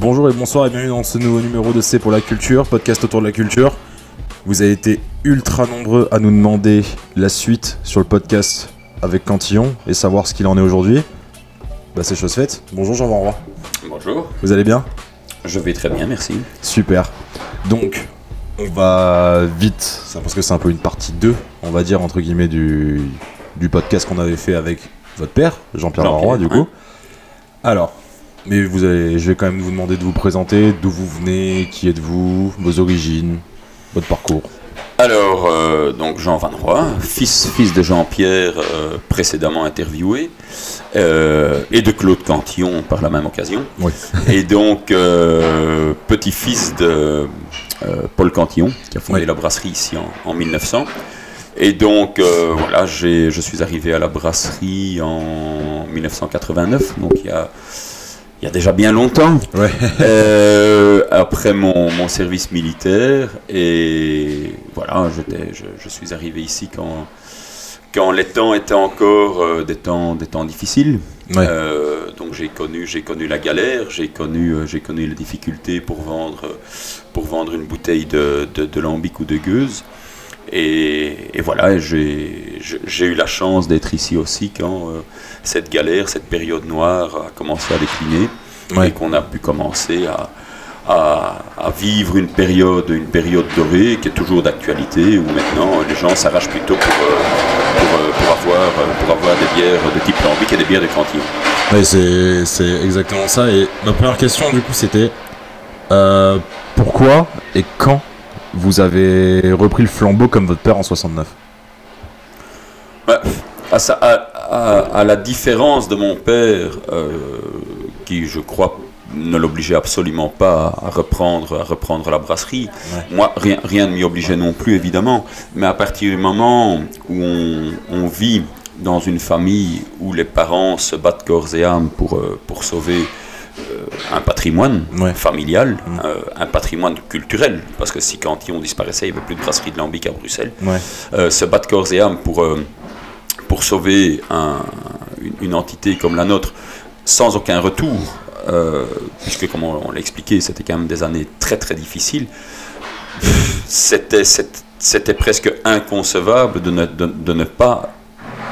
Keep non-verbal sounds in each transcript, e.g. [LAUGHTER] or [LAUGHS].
Bonjour et bonsoir et bienvenue dans ce nouveau numéro de C pour la culture, podcast autour de la culture. Vous avez été ultra nombreux à nous demander la suite sur le podcast avec Cantillon et savoir ce qu'il en est aujourd'hui. Bah c'est chose faite. Bonjour Jean Van Roy. Bonjour. Vous allez bien? Je vais très bien, merci. Super. Donc, on va vite, ça, parce que c'est un peu une partie 2, on va dire, entre guillemets, du, du podcast qu'on avait fait avec votre père, Jean-Pierre Van Roy, du coup. Alors, mais vous allez, je vais quand même vous demander de vous présenter, d'où vous venez, qui êtes-vous, vos origines, votre parcours. Alors, euh, donc Jean Van Roy, fils, fils de Jean-Pierre, euh, précédemment interviewé, euh, et de Claude Cantillon par la même occasion. Oui. [LAUGHS] Et donc, petit-fils de Paul Cantillon, qui a fondé Oui. la brasserie ici en, en 1900. Et donc, voilà, j'ai- je suis arrivé à la brasserie en 1989, donc il y a, il y a déjà bien longtemps. Ouais. [LAUGHS] Euh, après mon, mon service militaire et voilà, je, je suis arrivé ici quand, quand les temps étaient encore euh, des, temps, des temps difficiles. Ouais. Euh, donc j'ai connu, j'ai connu la galère, j'ai connu, j'ai connu les difficultés pour vendre, pour vendre une bouteille de, de, de lambic ou de gueuse. Et, et voilà, j'ai eu la chance d'être ici aussi quand euh, cette galère, cette période noire a commencé à décliner Ouais. et qu'on a pu commencer à, à, à vivre une période, une période dorée qui est toujours d'actualité où maintenant les gens s'arrachent plutôt pour, euh, pour, euh, pour avoir, euh, pour avoir des bières de type lambic et des bières de cantine. Ouais, c'est c'est exactement ça. Et ma première question, du coup, c'était euh, pourquoi et quand vous avez repris le flambeau comme votre père en 69 Ouais, à, sa- à- à- à la différence de mon père, euh, qui je crois ne l'obligeait absolument pas à reprendre, à reprendre la brasserie, Ouais. moi rien, rien ne m'y obligeait non plus évidemment, mais à partir du moment où on, on vit dans une famille où les parents se battent corps et âme pour, euh, pour sauver un patrimoine Ouais. familial, Mm. euh, un patrimoine culturel, parce que si Cantillon disparaissait, il n'y avait plus de brasserie de lambic à Bruxelles, Ouais. euh, se battre corps et âme pour, euh, pour sauver un- une, une entité comme la nôtre sans aucun retour, puisque comme on, on l'a expliqué, c'était quand même des années très très difficiles, c'était, c'était, c'était presque inconcevable de ne, de, de ne pas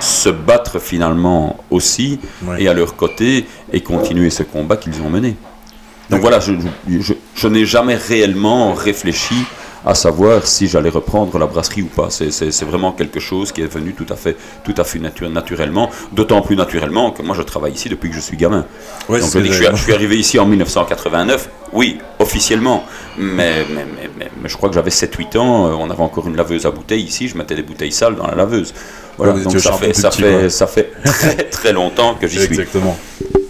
se battre finalement aussi Ouais. et à leur côté et continuer ce combat qu'ils ont mené. Donc voilà, je, je- je- je n'ai jamais réellement réfléchi à savoir si j'allais reprendre la brasserie ou pas. C'est- vraiment quelque chose qui est venu tout à fait, tout à fait natu- naturellement, d'autant plus naturellement que moi je travaille ici depuis que je suis gamin. Ouais, Donc je, dis que je, j'allais suis, je suis arrivé ici en 1989, oui, officiellement, mais, mais, mais, mais- mais je crois que j'avais 7-8 ans, euh, on avait encore une laveuse à bouteilles ici, je mettais des bouteilles sales dans la laveuse. Voilà, donc ça fait, tout ça, petit, quoi. fait, ça fait [LAUGHS] très très longtemps que j'y suis. Exactement.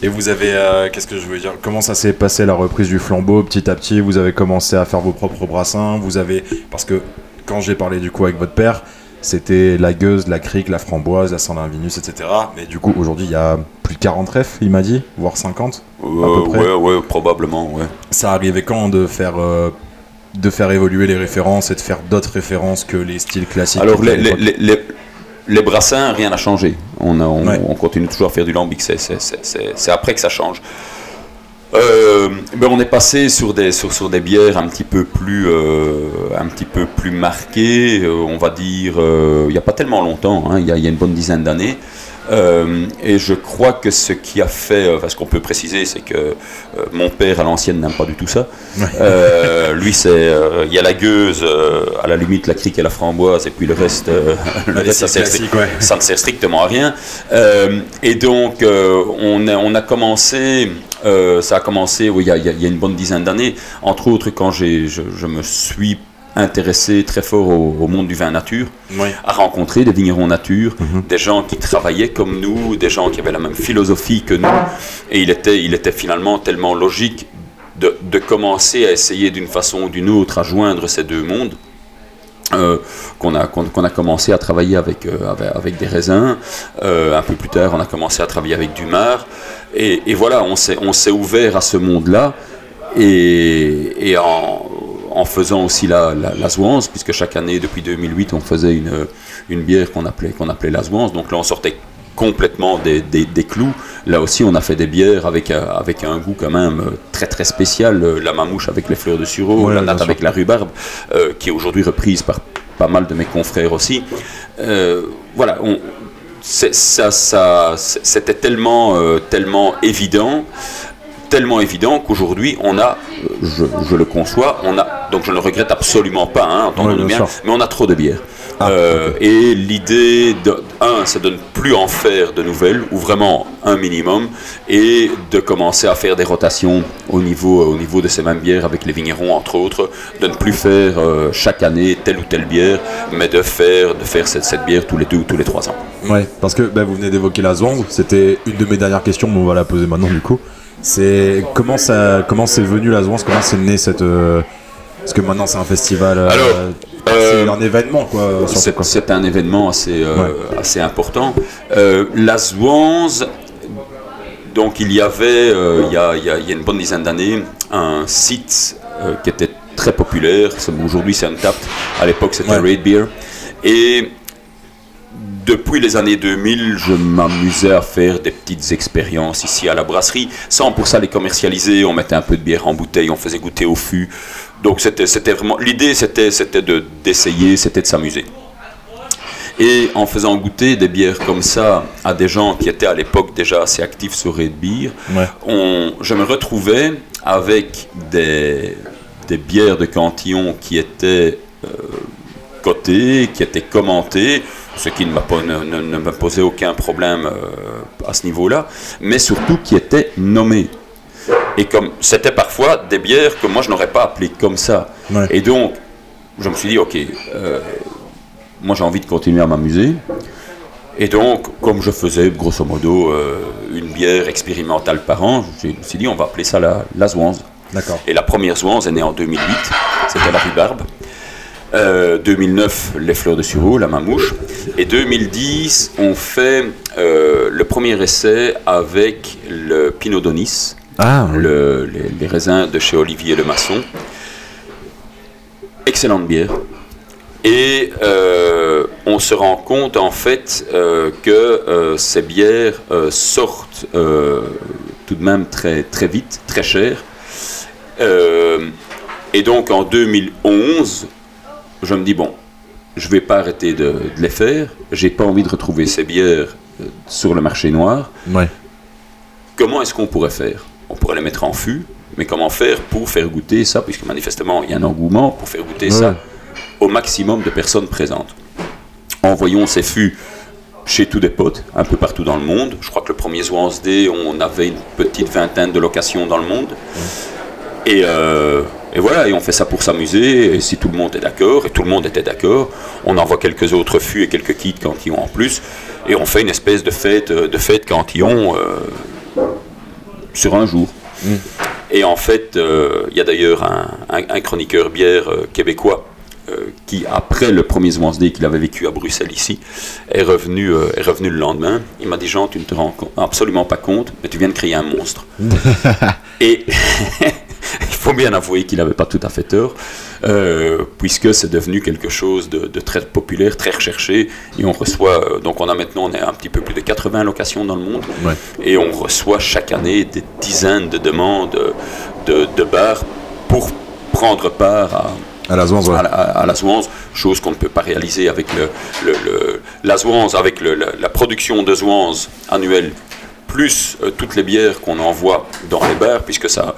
Et vous avez, euh, qu'est-ce que je veux dire? Comment ça s'est passé la reprise du flambeau Petit à petit, vous avez commencé à faire vos propres brassins. Vous avez, parce que quand j'ai parlé du coup avec votre père, c'était la gueuse, la crique, la framboise, la Saint-Vinus, etc. Mais du coup, aujourd'hui, il y a plus de 40 refs, il m'a dit, voire 50. Euh, peu près. ouais, ouais, probablement, ouais. Ça arrivait quand de faire, euh, de faire évoluer les références et de faire d'autres références que les styles classiques Alors, les, les brassins, rien n'a changé. On, a- on, Ouais. on continue toujours à faire du lambic, c'est- après que ça change. Euh, ben on est passé sur des, sur, sur des bières un petit peu plus, euh, un petit peu plus marquées, euh, on va dire, il n'y a pas tellement longtemps, hein, y, il y a une bonne dizaine d'années. Euh, et je crois que ce qui a fait, euh, enfin, ce qu'on peut préciser, c'est que euh, mon père à l'ancienne n'aime pas du tout ça. Euh, lui, c'est, il y a la gueuse, à la limite la crique et la framboise, et puis le reste, [LAUGHS] le Les reste, ça styles sert classiques, ouais. ça ne sert strictement à rien. Et donc, on, a, on a commencé, ça a commencé oui, il y, a, il y une bonne dizaine d'années, entre autres quand je, je me suis intéressé très fort au, au monde du vin nature, à rencontrer des vignerons nature, Mhm. des gens qui travaillaient comme nous, des gens qui avaient la même philosophie que nous. Et il était, il était finalement tellement logique de, de commencer à essayer d'une façon ou d'une autre à joindre ces deux mondes. euh, qu'on a, a commencé à travailler avec, euh, avec, avec des raisins. Euh, un peu plus tard, on a commencé à travailler avec du mar. Et, et voilà, on s'est, on s'est ouvert à ce monde-là. Et, et en, en faisant aussi la, la, la Zouance, puisque chaque année, depuis 2008, on faisait une, une bière qu'on appelait, qu'on appelait la Zouance. Donc là, on sortait complètement des, des, clous. Là aussi, on a fait des bières avec, euh, avec un goût quand même euh, très très spécial. La mamouche avec les fleurs de sureau, la natte avec la rhubarbe, qui est aujourd'hui reprise par pas mal de mes confrères aussi. voilà, on, ça, ça, c'était tellement, tellement évident tellement évident qu'aujourd'hui on a, je, je, le conçois, on a, donc je ne regrette absolument pas, hein, bien, mais on a trop de bière. Ah, euh, et l'idée, de, un, c'est de ne plus en faire de nouvelles, ou vraiment un minimum, et de commencer à faire des rotations au niveau, au niveau de ces mêmes bières avec les vignerons, entre autres, de ne plus faire euh, chaque année telle ou telle bière, mais de faire, de faire cette, cette bière tous les deux ou tous les trois ans. Ouais, parce que ben, vous venez d'évoquer la Zwang, c'était une de mes dernières questions, mais on va la poser maintenant du coup. C'est comment ça, comment c'est venu la Zwans, comment c'est né cette, euh, parce que maintenant c'est un festival. Alors, c'est euh, un événement, quoi. C'est un événement assez, euh, assez important. Euh, la Zwans, donc il y avait, il y, a, il, y a, une bonne dizaine d'années, un site qui était très populaire. Aujourd'hui, c'est Untapped. À l'époque, c'était Raid Beer. Et depuis les années 2000, je m'amusais à faire des petites expériences ici à la brasserie, sans pour ça les commercialiser. On mettait un peu de bière en bouteille, on faisait goûter au fût. Donc c'était, vraiment l'idée, c'était, c'était de, d'essayer, c'était de s'amuser. Et en faisant goûter des bières comme ça à des gens qui étaient à l'époque déjà assez actifs sur Red Beer, on, je me retrouvais avec des, des bières de Cantillon qui étaient euh, qui étaient commentées, ce qui ne, m'a ne, ne, me posait aucun problème euh, à ce niveau-là, mais surtout qui étaient nommées. Et comme c'était parfois des bières que moi je n'aurais pas appelées comme ça. Et donc, je me suis dit, ok, euh, moi j'ai envie de continuer à m'amuser. Et donc, comme je faisais grosso modo euh, une bière expérimentale par an, je me suis dit, on va appeler ça la, la D'accord. Et la première Zouanze est née en 2008, c'était la rhubarbe. 2009, les fleurs de sureau, la mamouche. Et 2010, on fait euh, le premier essai avec le Pinot Donis, ah, les, raisins de chez Olivier Le Maçon. Excellente bière. Et euh, on se rend compte en fait euh, que euh, ces bières sortent tout de même très, très vite, très cher. et donc en 2011, je me dis bon, je vais pas arrêter de, de les faire. J'ai pas envie de retrouver ces bières sur le marché noir. Ouais. Comment est-ce qu'on pourrait faire? On pourrait les mettre en fût, mais comment faire pour faire goûter ça, puisque manifestement il y a un engouement pour faire goûter ça au maximum de personnes présentes. Envoyons ces fûts chez tous des potes, un peu partout dans le monde. Je crois que le premier Day, on avait une petite vingtaine de locations dans le monde. Et, euh, et, voilà, et on fait ça pour s'amuser. Et si tout le monde est d'accord, et tout le monde était d'accord, on envoie quelques autres fûts et quelques kits cantillons en plus. Et on fait une espèce de fête, de fête cantillon. Euh, sur un jour. Mm. Et en fait, euh, il y a d'ailleurs un, chroniqueur bière euh, québécois euh, qui, après le premier Wednesday qu'il avait vécu à Bruxelles ici, est revenu, est revenu le lendemain. Il m'a dit Jean, tu ne te rends absolument pas compte, mais tu viens de créer un monstre. Et il [LAUGHS] faut bien avouer qu'il n'avait pas tout à fait tort. Euh, puisque c'est devenu quelque chose de, très populaire, très recherché, et on reçoit, euh, donc on a maintenant, on est un petit peu plus de 80 locations dans le monde, et on reçoit chaque année des dizaines de demandes de, de bars pour prendre part à, à la Zouanze, à, la chose qu'on ne peut pas réaliser avec le, le, la Zouanze, avec la, production de Zouanze annuelle, plus euh, toutes les bières qu'on envoie dans les bars, puisque ça,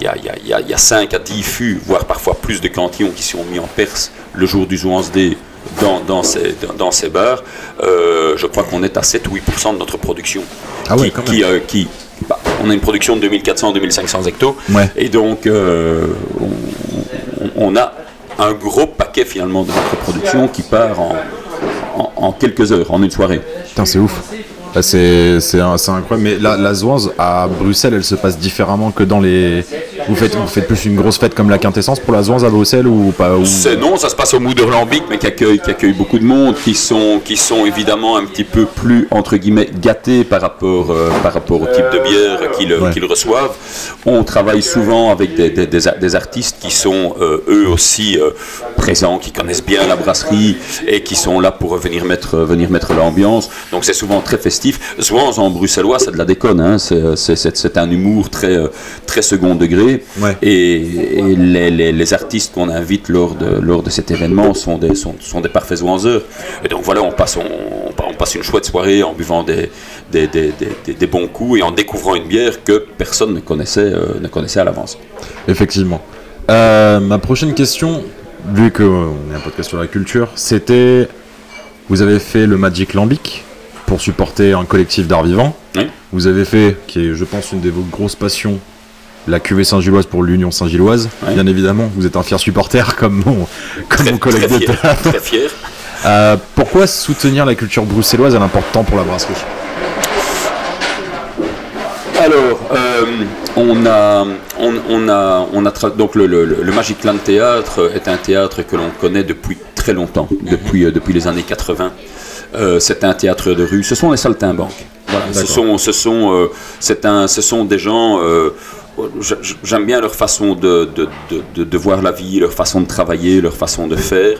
il y a, 5 à 10 fûts, voire parfois plus de cantillons qui sont mis en Perse le jour du Zouans D dans, dans, ces, dans, ces bars. Euh, je crois qu'on est à 7 ou 8% de notre production. Ah qui, qui, euh, qui bah, on a une production de 2400-2500 hectos. Et donc, euh, on, a un gros paquet finalement de notre production qui part en, en, quelques heures, en une soirée. Putain, c'est ouf. C'est incroyable. Mais la, la à Bruxelles, elle se passe différemment que dans les, Vous faites, vous faites plus une grosse fête comme la quintessence pour la Zwans à Bruxelles ou pas ou... Non, ça se passe au Moederlambic, mais qui accueille, qui accueille beaucoup de monde, qui sont, qui sont évidemment un petit peu plus entre guillemets gâtés par rapport, euh, par rapport au type de bière qu'ils Ouais. reçoivent. On travaille souvent avec des, des- des a- des artistes qui sont euh, eux aussi euh, présents, qui connaissent bien la brasserie et qui sont là pour venir mettre, venir mettre l'ambiance. Donc c'est souvent très festif. Zwans en bruxellois, c'est de la déconne. hein. C'est- un humour très, très second degré. Ouais. Et, et les, les- les artistes qu'on invite lors de, lors de cet événement sont des, sont, sont des parfaits Zwanzeurs. Et donc voilà, on passe, on, on passe une chouette soirée en buvant des, des, des- des- bons coups et en découvrant une bière que personne ne connaissait, euh, ne connaissait à l'avance. Effectivement. Euh, ma prochaine question, vu qu'on est un podcast sur la culture, c'était vous avez fait le Magic Lambic pour supporter un collectif d'art vivant. Vous avez fait, qui est, je pense, une de vos grosses passions, la cuvée Saint-Gilloise pour l'Union Saint-Gilloise. Bien évidemment, vous êtes un fier supporter [LAUGHS] comme mon, comme mon collègue très de fier. Très fier. Euh, pourquoi soutenir la culture bruxelloise est important pour la brasserie? Alors, euh, on a, on, on a, on a donc le, le, le Magic Land Théâtre est un théâtre que l'on connaît depuis très longtemps, depuis, euh, depuis les années 80. Euh, c'est un théâtre de rue. Ce sont les saltimbanques. Voilà, ce sont, ce sont, euh, c'est un, ce sont des gens. euh, J'aime bien leur façon de, de, de, voir la vie, leur façon de travailler, leur façon de faire.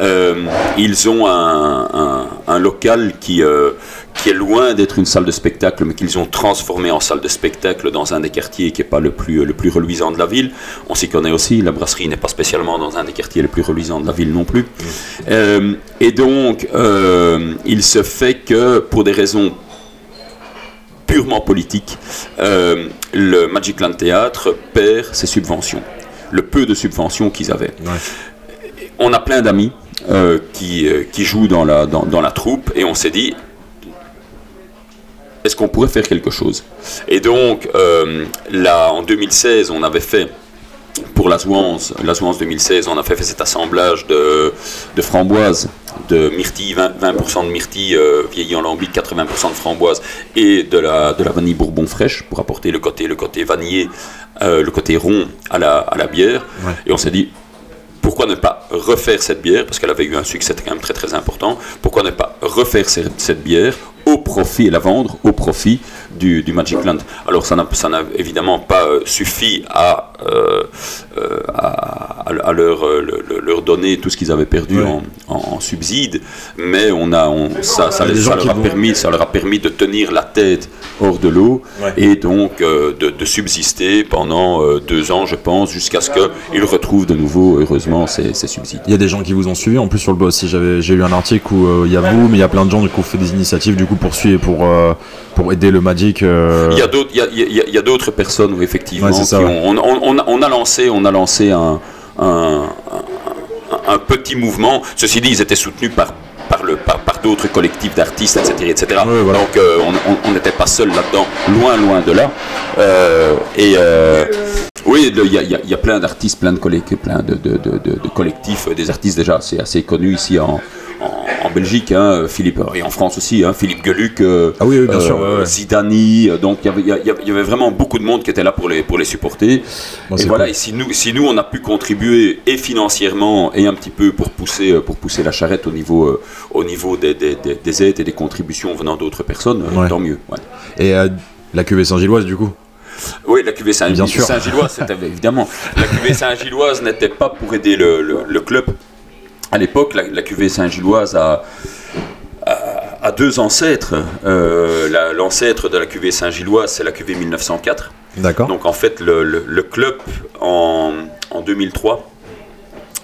Euh, ils ont un, un, local qui, euh, qui est loin d'être une salle de spectacle, mais qu'ils ont transformé en salle de spectacle dans un des quartiers qui n'est pas le plus, le plus reluisant de la ville. On s'y connaît aussi, la brasserie n'est pas spécialement dans un des quartiers les plus reluisants de la ville non plus. Euh, et donc, il se fait que, pour des raisons purement politiques, euh, le Magic Land Théâtre perd ses subventions, le peu de subventions qu'ils avaient. On a plein d'amis euh, qui, euh, qui jouent dans la, dans, dans la troupe et on s'est dit, est-ce qu'on pourrait faire quelque chose? Et donc, là, en 2016, on avait fait, pour la Zouance, la Zouance 2016, on a fait, fait cet assemblage de, de framboises, de myrtilles, 20%, 20% de myrtilles euh, vieillies en lambic, 80% de framboises, et de la, de la vanille bourbon fraîche, pour apporter le côté, le côté vanillé, euh, le côté rond à la, à la bière. Ouais. Et on s'est dit, pourquoi ne pas refaire cette bière, parce qu'elle avait eu un succès quand même très très important, pourquoi ne pas refaire cette, cette bière au profit et la vendre au profit du, du Magic Land. Alors ça n'a évidemment pas euh, suffi à, euh, euh, à, à leur, le- le- leur donner tout ce qu'ils avaient perdu Ouais. en, en- en subside, mais on a, on, ça, leur a vont- permis, ça leur a permis de tenir la tête hors de l'eau Ouais. et donc de, de subsister pendant deux ans, je pense, jusqu'à ce qu'ils retrouvent de nouveau, heureusement, ces, ces subsides. Il y a des gens qui vous ont suivi. En plus, sur le j'avais, j'ai lu un article où euh, il y a vous, mais il y a plein de gens qui ont fait des initiatives du coup pour suivre, pour, euh, pour aider le Magic. Euh, Il y a d'autres, il il y a- personnes où effectivement, Ouais, c'est ça, qui ouais. ont- on, on- on a, lancé, on a lancé un, un, un- un petit mouvement. Ceci dit, ils étaient soutenus par par, le, par, par d'autres collectifs d'artistes, etc. etc. Ouais, voilà. Donc euh, on- n'était pas seul là-dedans, loin, loin de là. Euh, et euh, oui, il y, a- y y plein d'artistes, plein de, collec- plein de, de- de- de- de collectifs, des artistes déjà assez, assez connus ici en, en Belgique, hein, Philippe, et en France aussi, hein, Philippe Geluc, euh, Ah oui, oui, bien sûr, ouais, ouais. Zidani, euh, donc il y avait- y, y vraiment beaucoup de monde qui était là pour les, pour les supporter. Bon, et voilà, cool. et si nous, si nous on a pu contribuer et financièrement et un petit peu pour pousser, euh, pour pousser la charrette au niveau, euh, au niveau des, des- des- des aides et des contributions venant d'autres personnes, euh, Ouais. tant mieux. Et euh, la cuvée Saint-Gilloise, du coup? Oui, la Saint- sûr. Saint-Gilloise, c'était [LAUGHS] évidemment. La cuvée Saint-Gilloise n'était pas pour aider le, le- le club. À l'époque, la, la cuvée Saint-Gilloise a, a- a deux ancêtres. Euh, la- L'ancêtre de la cuvée Saint-Gilloise, c'est la cuvée 1904. D'accord. Donc en fait, le, le- le club en, en 2003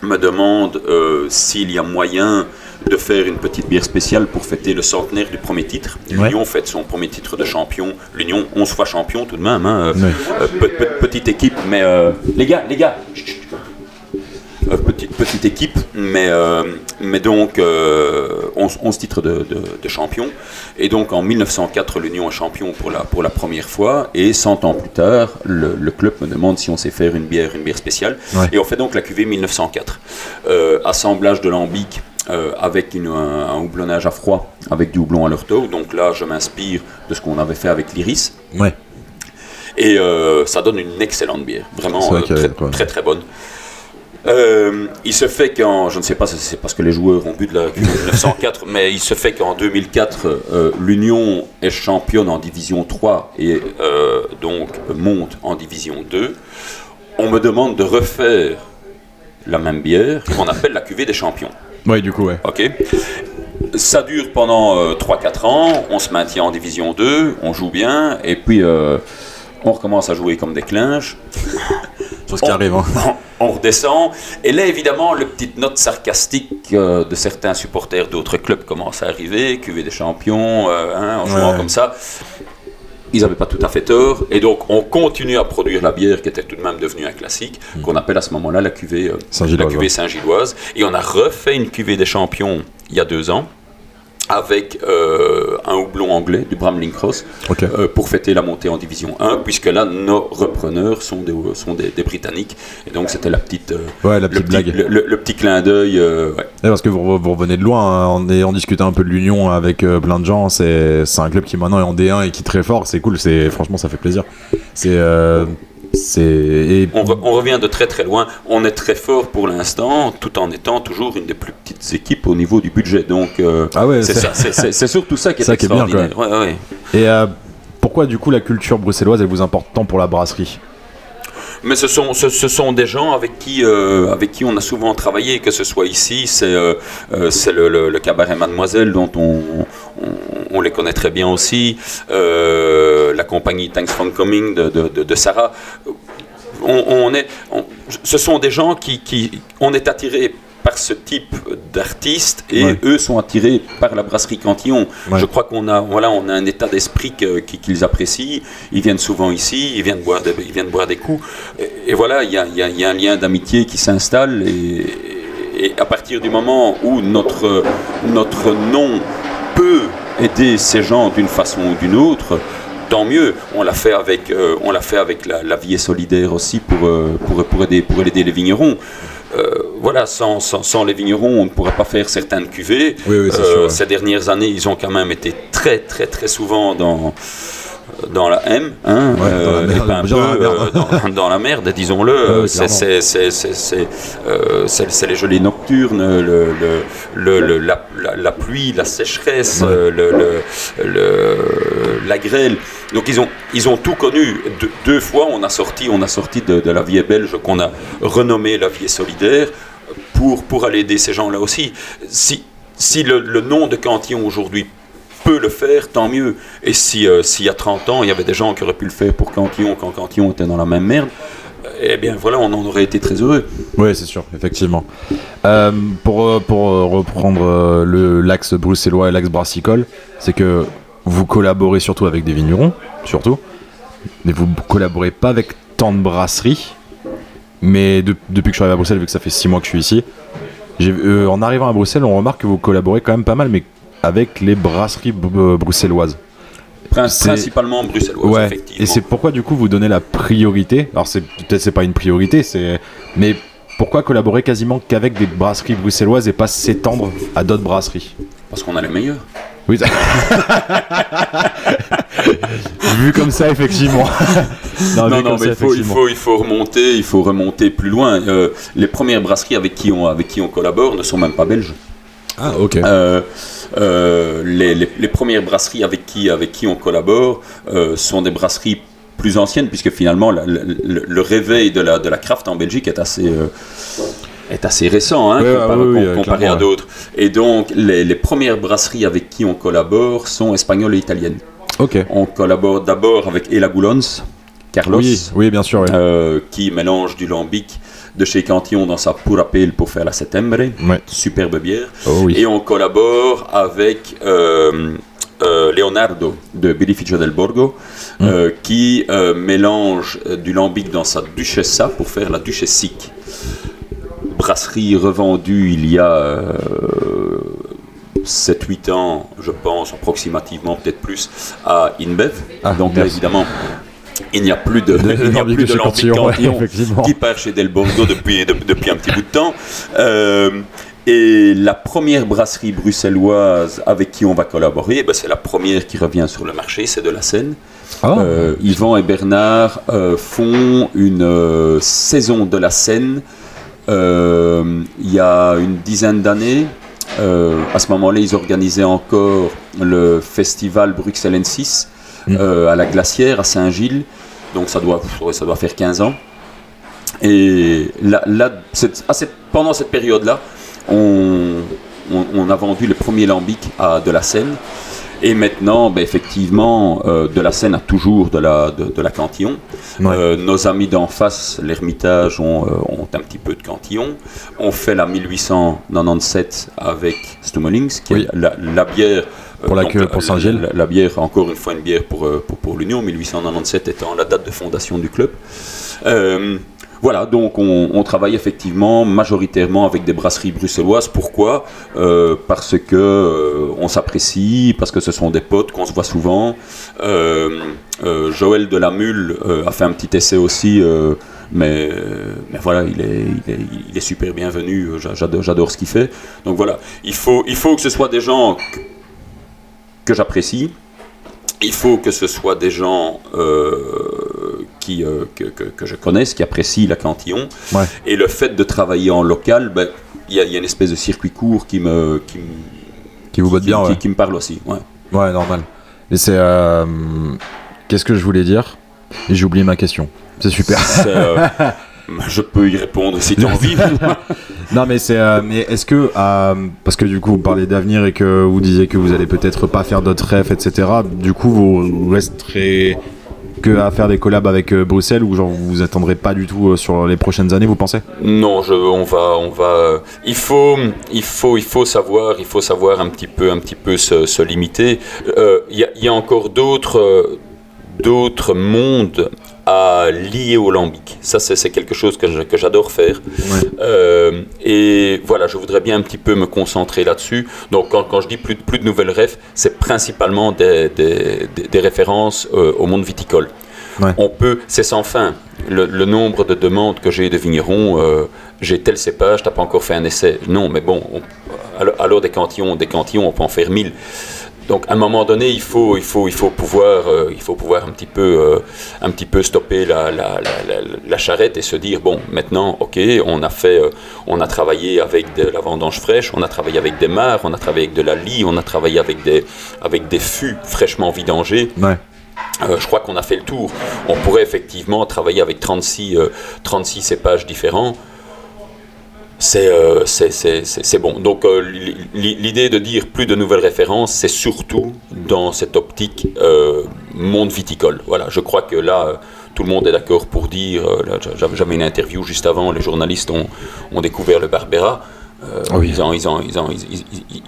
me demande euh, s'il y a moyen de faire une petite bière spéciale pour fêter le centenaire du premier titre. L'Union fête son premier titre de champion. L'Union, 11 fois champion tout de même. hein. Ouais. Euh, pe- pe- petite équipe, mais euh, les gars, les gars. petite, petite équipe, mais, euh, mais donc euh, 11, 11 titres de, de- de champion. Et donc en 1904, l'Union est champion pour la, pour la première fois. Et 100 ans plus tard, le, le club me demande si on sait faire une bière, une bière spéciale. Ouais. Et on fait donc la cuvée 1904. Euh, assemblage de lambic euh, avec une- un, un houblonnage à froid, avec du houblon à l'orto. Donc là, je m'inspire de ce qu'on avait fait avec l'iris. Ouais. Et euh, ça donne une excellente bière, vraiment vrai euh, très très bonne. Euh, il se fait qu'en, je ne sais pas si c'est parce que les joueurs ont bu de la cuvée 904, [LAUGHS] mais il se fait qu'en 2004, euh, l'Union est championne en division 3 et euh, donc monte en division 2. On me demande de refaire la même bière qu'on appelle la cuvée des champions. Ouais, du coup, ouais. Ok. Ça dure pendant euh, 3-4 ans, on se maintient en division 2, on joue bien, et puis euh, on recommence à jouer comme des clinches. [LAUGHS] Chose qui arrive, hein. [LAUGHS] On redescend. Et là, évidemment, le petite note sarcastique euh, de certains supporters d'autres clubs commence à arriver, cuvée des champions, euh, hein, en jouant Ouais. comme ça. Ils n'avaient pas tout à fait tort. Et donc, on continue à produire la bière qui était tout de même devenue un classique, qu'on appelle à ce moment-là la cuvée, euh. Saint-Gilloise. Et on a refait une cuvée des champions il y a deux ans avec euh, un houblon anglais du Bramling Cross euh, pour fêter la montée en division 1 puisque là nos repreneurs sont des, sont des, des Britanniques et donc c'était la petite euh, Ouais, la le petite petit- blague. le, le- le petit clin d'œil euh, ouais. Parce que vous, vous revenez de loin, hein, on, est, on discutait un peu de l'Union avec plein de gens. C'est un club qui maintenant est en D1 et qui est très fort. C'est cool. C'est franchement, ça fait plaisir. C'est et- on, re- on revient de très très loin. On est très fort pour l'instant tout en étant toujours une des plus petites équipes au niveau du budget. Donc euh, ah ouais. c'est surtout ça qui est [LAUGHS] Ça qui est bien, extraordinaire. Ouais, ouais. Et euh, pourquoi du coup la culture bruxelloise elle vous importe tant pour la brasserie? Mais ce sont, ce, sont des gens avec qui, euh, avec qui on a souvent travaillé, que ce soit ici, c'est euh, euh, le, cabaret Mademoiselle dont on, on, les connaît très bien aussi, euh, la compagnie Thanks for Coming de, de, Sarah. On, est, ce sont des gens qui, qui on est attirés par ce type d'artistes et Ouais. eux sont attirés par la brasserie Cantillon. Ouais. Je crois qu'on a, voilà, on a un état d'esprit qu'ils apprécient. Ils viennent souvent ici, ils viennent boire des, ils viennent boire des coups. Et, et voilà, il y a, y a- il y a un lien d'amitié qui s'installe. Et, et à partir du moment où notre, notre nom peut aider ces gens d'une façon ou d'une autre, tant mieux. On l'a fait avec, euh, on l'a fait avec la, la vie est solidaire aussi pour, euh, pour, pour, aider, pour aider les vignerons. Euh, voilà, sans, sans, sans les vignerons, on ne pourrait pas faire certaines cuvées. Oui, oui, c'est Euh, ouais. Ces dernières années, ils ont quand même été très, très, très souvent dans, dans la M, hein, Ouais, dans la euh, merde, peu, dans la merde. euh, dans, [LAUGHS] dans la merde, disons-le. ouais, c'est, euh, les gelées nocturnes, le, le, le- la, la- la pluie, la sécheresse, la grêle. Donc ils ont, ils ont tout connu. Deux, deux fois, on a sorti, on a sorti de, de la vie belge qu'on a renommé la vie solidaire pour, pour aller aider ces gens-là aussi. Si, si le, nom de Cantillon aujourd'hui peut le faire, tant mieux. Et si euh, s'il y a 30 ans, il y avait des gens qui auraient pu le faire pour Cantillon quand Cantillon était dans la même merde, eh bien voilà, on en aurait été très heureux. Oui, c'est sûr, effectivement. Euh, pour, euh, pour euh, reprendre euh, le l'axe bruxellois et l'axe brassicole, c'est que vous collaborez surtout avec des vignerons, surtout, mais vous collaborez pas avec tant de brasseries. Mais de- depuis que je suis arrivé à Bruxelles, vu que ça fait 6 mois que je suis ici, euh, en arrivant à Bruxelles, on remarque que vous collaborez quand même pas mal, mais avec les brasseries br- euh, bruxelloises. Principalement bruxellois, Ouais. effectivement. Et c'est pourquoi du coup vous donnez la priorité. Alors c'est peut-être c'est pas une priorité, c'est mais pourquoi collaborer quasiment qu'avec des brasseries bruxelloises et pas s'étendre à d'autres brasseries? Parce qu'on a les meilleurs. Oui. ça- [LAUGHS] Vu comme ça effectivement. [LAUGHS] Non, non, mais ça, il, faut, il, faut, il faut remonter, il faut remonter plus loin. Euh, les premières brasseries avec qui on, avec qui on collabore ne sont même pas belges. Ah ok. Euh, euh, les, les- les premières brasseries avec qui, avec qui on collabore euh, sont des brasseries plus anciennes, puisque finalement la- la- le, le réveil de la, de la craft en Belgique est assez, euh, est assez récent hein, Ouais, comparé, ouais, oui, com- oui, comparé clairement, à ouais. d'autres. Et donc les, les premières brasseries avec qui on collabore sont espagnoles et italiennes. Ok. On collabore d'abord avec Ela Goulons, Carlos, Oui, oui bien sûr. euh, qui mélange du lambic de chez Cantillon dans sa pura pale pour faire la Settembre. Ouais. Superbe bière. Oh oui. Et on collabore avec euh, euh, Leonardo de Birrificio del Borgo, Mm. qui mélange du lambic dans sa duchessa pour faire la duchessique. Brasserie revendue il y a 7-8 ans, je pense, approximativement, peut-être plus, à InBev. Ah, Donc là, évidemment, il n'y a plus de, De- [LAUGHS] il a plus Cantillon, ouais, qui part chez Del Borgo depuis, de- depuis un petit bout de temps. Euh, et la première brasserie bruxelloise avec qui on va collaborer, eh ben, c'est la première qui revient sur le marché, c'est de la Seine. Ah. Yvan et Bernard font une saison de la Seine il y a une dizaine d'années. À ce moment-là, ils organisaient encore le festival Bruxelles N6 mm. à la Glacière, à Saint-Gilles. Donc ça doit, ça doit faire 15 ans. Et là, pendant cette période-là, on, a vendu le premier lambic à de la Seine. Et maintenant, ben, effectivement, euh, de la Seine a toujours de la, de, la Cantillon. Euh, nos amis d'en face, l'Ermitage, ont, euh, ont, un petit peu de Cantillon. On fait la 1897 avec Stummelings, qui est la, bière. Pour, la, pour Saint-Gilles la, bière, encore une fois, une bière pour, pour, pour l'Union, 1897 étant la date de fondation du club. Voilà, donc on, travaille effectivement majoritairement avec des brasseries bruxelloises. Pourquoi? Euh, Parce que euh, on s'apprécie, parce que ce sont des potes qu'on se voit souvent. Euh, Joël de la Mule a fait un petit essai aussi. Mais, voilà, il est, super bienvenu, j'adore ce qu'il fait. Donc voilà, il faut, que ce soit des gens que j'apprécie, il faut que ce soit des gens qui, euh, que, que, je connaisse, qui apprécient la cantillon. Et le fait de travailler en local, ben, il y, a une espèce de circuit court qui me, qui, qui vous botte bien, qui, me parle aussi. Ouais, ouais normal. Et c'est. Euh, qu'est-ce que je voulais dire? J'ai oublié ma question. C'est super. [LAUGHS] Je peux y répondre si tu as envie. [LAUGHS] non, mais c'est. Euh, mais est-ce que. Euh, parce que du coup, vous parlez d'avenir et que vous disiez que vous allez peut-être pas faire d'autres rêves, etc. Du coup, vous resterez à faire des collabs avec euh, Bruxelles ou genre vous vous attendrez pas du tout sur les prochaines années, vous pensez? Non, on va, on va. il faut, il faut, il faut savoir, il faut savoir un petit peu, un petit peu se, limiter. Il y, a encore d'autres, d'autres mondes à lier au lambic. Ça, c'est quelque chose que j'adore faire. Euh, et voilà, je voudrais bien un petit peu me concentrer là-dessus. Donc, quand, je dis plus, plus de nouvelles refs, c'est principalement des, des, références euh, au monde viticole. On peut, c'est sans fin. Le, nombre de demandes que j'ai de vignerons, euh, j'ai tel cépage, t'as pas encore fait un essai. Non, mais bon, alors des cantillons, des cantillons, on peut en faire mille. Donc à un moment donné, il faut, il faut, il faut, pouvoir, euh, il faut pouvoir un, petit peu, euh, un petit peu stopper la, la, la, charrette et se dire, bon, maintenant, ok, on a, fait, euh, on a travaillé avec de la vendange fraîche, on a travaillé avec des mares, on a travaillé avec de la lie, on a travaillé avec des, avec des fûts fraîchement vidangés. je crois qu'on a fait le tour. On pourrait effectivement travailler avec 36, 36 cépages différents. Euh, c'est bon. Donc euh, l'idée de dire plus de nouvelles références, c'est surtout dans cette optique euh, monde viticole. Voilà, je crois que là, tout le monde est d'accord pour dire, j'avais une interview juste avant, les journalistes ont découvert le Barbera. Euh, ah ils, en, ils,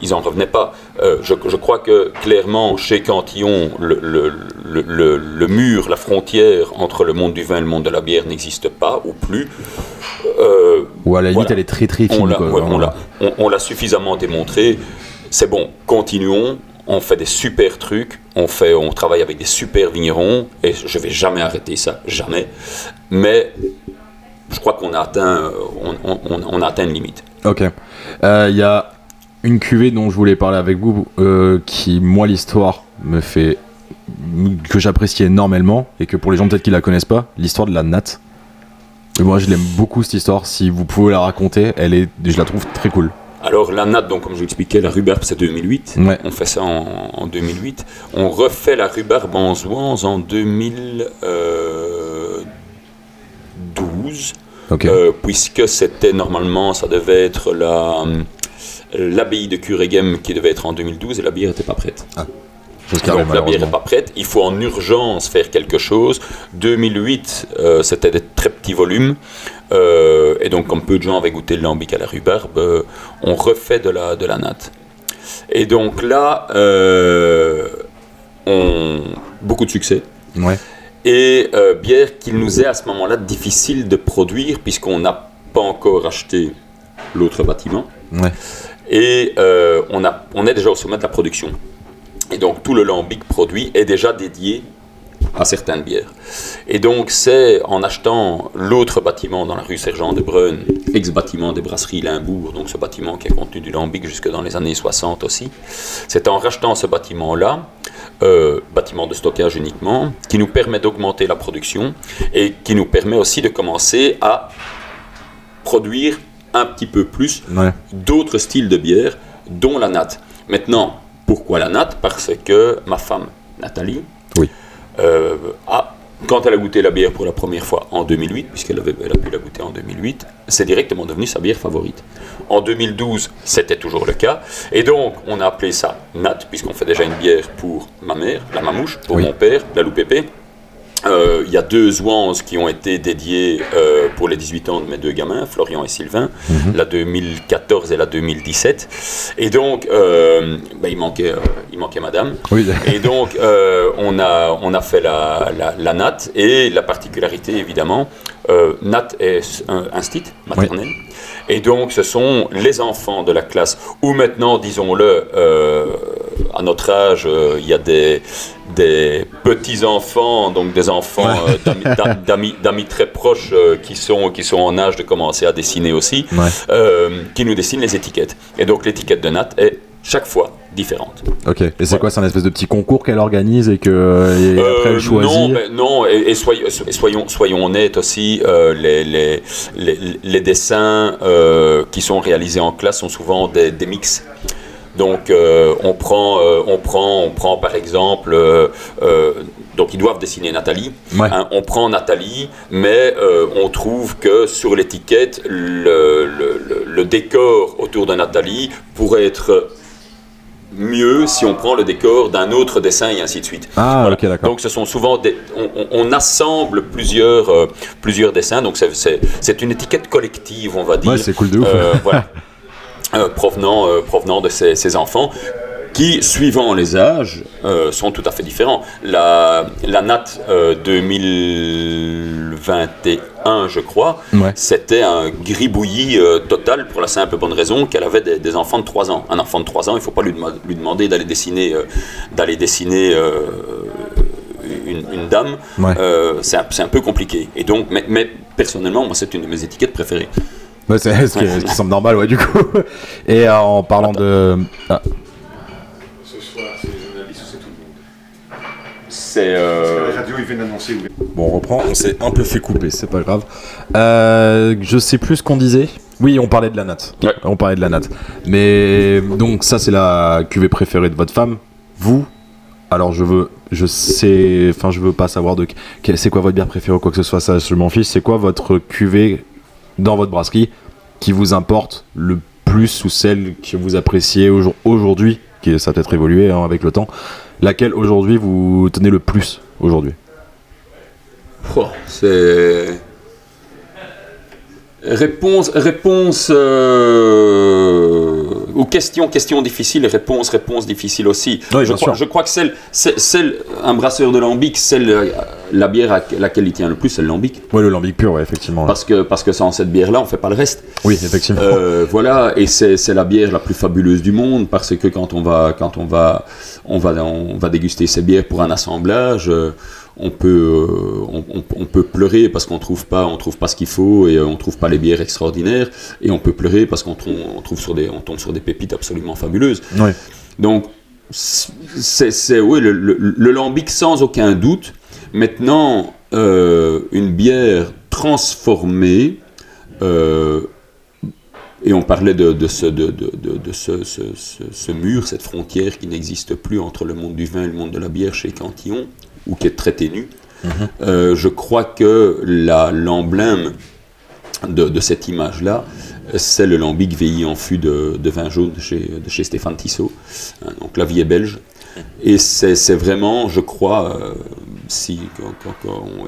ils, en, revenaient pas. Euh, je, je, crois que clairement, chez Cantillon, le, le, le, le, mur, la frontière entre le monde du vin et le monde de la bière n'existe pas, ou plus. Euh, ou à la limite, elle est très très fine. On l'a suffisamment démontré. C'est bon, continuons. On fait des super trucs, on, fait, on travaille avec des super vignerons, et je vais jamais arrêter ça, jamais. Mais je crois qu'on a atteint, on, on, on a atteint une limite. Ok. Il euh, y a une cuvée dont je voulais parler avec vous, euh, qui, moi, l'histoire me fait. que j'apprécie énormément, et que pour les gens peut-être qui la connaissent pas, l'histoire de la natte. Et moi, je l'aime beaucoup cette histoire. Si vous pouvez la raconter, elle est, je la trouve très cool. Alors la natte, donc comme je vous expliquais, la rhubarbe c'est 2008. On fait ça en, 2008. On refait la rhubarbe en Zouans en 2012. Euh, puisque c'était normalement, ça devait être la l'abbaye de Cureghem qui devait être en 2012 et la bière n'était pas prête. Ah. Donc la bière n'est pas prête, il faut en urgence faire quelque chose. 2008, euh, c'était des très petits volumes, euh, et donc comme peu de gens avaient goûté le lambic à la rhubarbe, on refait de la, de la natte. Et donc là, on, beaucoup de succès. Ouais et euh, bière qu'il nous est à ce moment-là difficile de produire puisqu'on n'a pas encore acheté l'autre bâtiment. Et euh, on, a, on est déjà au sommet de la production. Et donc tout le lambic produit est déjà dédié à certaines bières. Et donc c'est en achetant l'autre bâtiment dans la rue Sergent de Breun, ex-bâtiment des brasseries Limbourg, donc ce bâtiment qui a contenu du lambic jusque dans les années 60 aussi, c'est en rachetant ce bâtiment-là euh, bâtiment de stockage uniquement, qui nous permet d'augmenter la production et qui nous permet aussi de commencer à produire un petit peu plus Ouais. d'autres styles de bière, dont la natte. Maintenant, pourquoi la natte? Parce que ma femme, Nathalie, Oui. euh, a, quand elle a goûté la bière pour la première fois en 2008, puisqu'elle avait, elle a pu la goûter en 2008, c'est directement devenu sa bière favorite. En 2012, c'était toujours le cas. Et donc, on a appelé ça natte, puisqu'on fait déjà une bière pour ma mère, la mamouche, pour Oui. mon père, la loupépé. Euh, Il y a deux ouances qui ont été dédiées euh, pour les 18 ans de mes deux gamins, Florian et Sylvain, la 2014 et la 2017. Et donc, euh, ben, il, manquait, euh, il manquait madame. Oui. Et donc, on, a, on a fait la, la, la natte. Et la particularité, évidemment, Nat est un, un stit maternel. Et donc, ce sont les enfants de la classe, ou maintenant, disons-le, à notre âge, euh, il y a des, des petits-enfants, donc des enfants Ouais. euh, d'amis- [LAUGHS] d'am- d'amis très proches euh, qui, sont, qui sont en âge de commencer à dessiner aussi, Ouais. euh, qui nous dessinent les étiquettes. Et donc, l'étiquette de Nat est chaque fois différente. Ok. Et c'est quoi C'est un espèce de petit concours qu'elle organise et que et après Euh, elle choisit. Non, mais non et, et soyons, soyons, soyons honnêtes aussi, euh, les, les, les, les dessins euh, qui sont réalisés en classe sont souvent des, des mix. Donc euh, on, prend, euh, on, prend, on prend par exemple, euh, donc ils doivent dessiner Nathalie, Ouais. Hein, on prend Nathalie, mais on trouve que sur l'étiquette, le, le- le- le décor autour de Nathalie pourrait être mieux si on prend le décor d'un autre dessin et ainsi de suite. Ah, Voilà. ok, d'accord. Donc ce sont souvent des, on, on- on assemble plusieurs, plusieurs dessins, donc c'est- c'est c'est une étiquette collective, on va dire. Ouais, c'est cool de ouf. Voilà. [LAUGHS] Euh, provenant, euh, provenant de ces, ces enfants qui, suivant les âges, euh, sont tout à fait différents. La, la NAT euh, 2021, je crois, Ouais. c'était un gribouillis euh, total pour la simple bonne raison qu'elle avait des, des enfants de 3 ans. Un enfant de 3 ans, il ne faut pas lui, dema- lui demander d'aller dessiner, d'aller dessiner une, une dame. Ouais. C'est un, c'est un peu compliqué. Et donc, mais, mais personnellement, moi, c'est une de mes étiquettes préférées. Ouais, c'est ce qui, ce qui semble normal, ouais, du coup. Et euh, en parlant de. Ah, Ce soir, c'est les journalistes ou c'est tout le monde C'est. À euh, la radio, ils viennent d'annoncer. où- bon, on reprend. On s'est un peu fait couper, c'est pas grave. Euh, je sais plus ce qu'on disait. Oui, on parlait de la natte. Ouais. On parlait de la natte. Mais donc, ça, c'est la cuvée préférée de votre femme. Vous alors je veux, je sais, enfin je veux pas savoir de c'est quoi votre bière préférée ou quoi que ce soit, ça je m'en fiche. C'est quoi votre cuvée dans votre brasserie qui vous importe le plus ou celle que vous appréciez aujourd- aujourd'hui, qui ça peut-être évolué hein, avec le temps, laquelle aujourd'hui vous tenez le plus aujourd'hui? Oh, c'est. Réponse, réponse euh, ou question, question difficile, réponse, réponse difficile aussi. Oui, je, crois, sûr. je crois que celle, un brasseur de lambic, celle, euh, la bière à laquelle il tient le plus, c'est le lambic. Ouais, le lambic pur, ouais, effectivement. Parce que, parce que sans cette bière-là, on fait pas le reste. Oui, effectivement. Euh, voilà, et c'est c'est la bière la plus fabuleuse du monde parce que quand on va, quand on va, on va, on va déguster ces bières pour un assemblage, euh, on peut, euh, on, on- on peut pleurer parce qu'on trouve pas, on trouve pas ce qu'il faut et euh, on trouve pas les bières extraordinaires, et on peut pleurer parce qu'on trouve, on trouve sur des, on tombe sur des pépites absolument fabuleuses. Donc, c'est, oui, le, le- le lambic sans aucun doute. Maintenant, euh, une bière transformée, euh, et on parlait de, de ce, de, de- de- de ce, ce- ce- ce mur, cette frontière qui n'existe plus entre le monde du vin et le monde de la bière chez Cantillon, ou qui est très ténue. Euh, je crois que l'emblème de, de cette image-là, c'est le lambic veillé en fût de, de vin jaune de chez, de chez Stéphane Tissot, hein, donc la vie est belge. Et c'est vraiment, je crois, euh, si,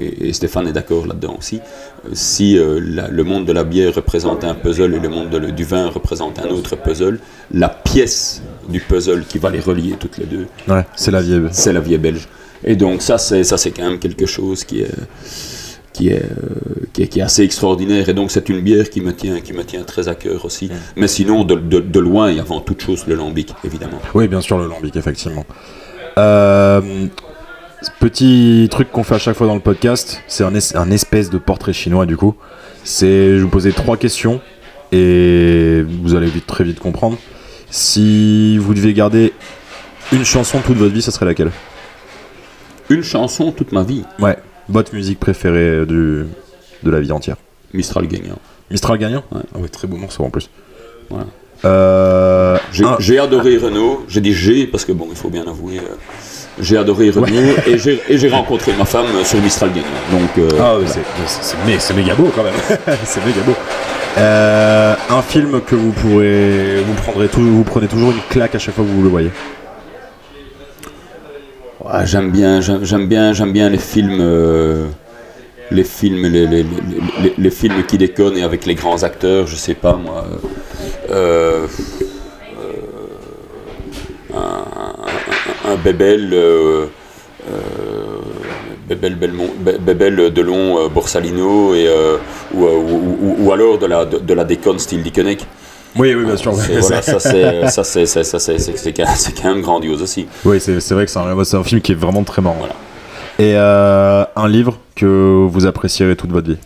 et, Stéphane est d'accord là-dedans aussi, euh, si euh, la- le monde de la bière représente un puzzle et le monde de- du vin représente un autre puzzle, la pièce du puzzle qui va les relier toutes les deux, Ouais, c'est la vieille. c'est la vie belge. Et donc ça, c'est ça, c'est quand même quelque chose qui est qui est, euh, qui est qui est assez extraordinaire. Et donc c'est une bière qui me tient qui me tient très à cœur aussi. Mais sinon, de, de- de loin et avant toute chose, le lambic, évidemment. Oui, bien sûr, le lambic, effectivement. Euh, petit truc qu'on fait à chaque fois dans le podcast, c'est un, es- un espèce de portrait chinois, du coup. C'est, je vous poser trois questions et vous allez vite, très vite comprendre. Si vous deviez garder une chanson toute votre vie, ça serait laquelle? Une chanson toute ma vie. Ouais. Votre musique préférée du, de la vie entière Mistral gagnant. Mistral gagnant? Ouais. Ah ouais, très beau morceau en plus. Voilà. Euh, J'ai un- adoré Renault. J'ai dit j'ai parce que bon, il faut bien avouer. euh, j'ai adoré Renault [LAUGHS] et j'ai et j'ai rencontré ma femme sur Mistral gagnant. Donc euh, Ah, ouais, voilà. c'est- c'est c'est- mais c'est méga beau quand même. [LAUGHS] c'est méga beau. Euh, un film que vous pourrez, vous prendrez tout, vous prenez toujours une claque à chaque fois que vous le voyez? Ouais, j'aime bien, j'aime bien, j'aime bien les films, euh, les films, les, les, les, les- films qui déconnent et avec les grands acteurs. Je sais pas moi. euh, euh, un, un, un Bébel, euh, euh, Bébel, Belmont, Bébel Delon, Borsalino et euh, ou, ou, ou- ou alors de la de, de la déconne style Dickeneck. Oui, oui, bien sûr. Voilà, ça c'est quand même grandiose aussi. Oui, c'est vrai que c'est un, film qui est vraiment très marrant. Voilà. Et euh, un livre que vous apprécierez toute votre vie?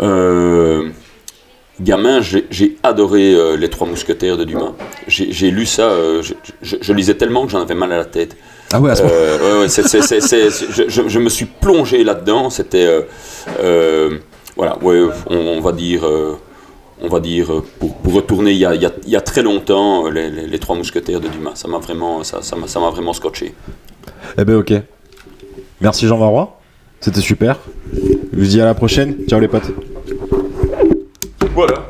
Euh, gamin, j'ai adoré euh, Les Trois Mousquetaires de Dumas. J'ai lu ça, je, je- je lisais tellement que j'en avais mal à la tête. Ah ouais, à ce moment. Euh, ouais, je, je- je me suis plongé là-dedans. C'était, euh, euh, voilà, ouais, on, on va dire, on va dire, euh, pour, pour retourner il y a, il y a- il y a très longtemps, euh, les, les- les Trois Mousquetaires de Dumas. Ça m'a vraiment, ça, m'a vraiment scotché. Eh ben ok. Merci Jean Varrois. C'était super. Je vous dis à la prochaine. Ciao les potes. Voilà.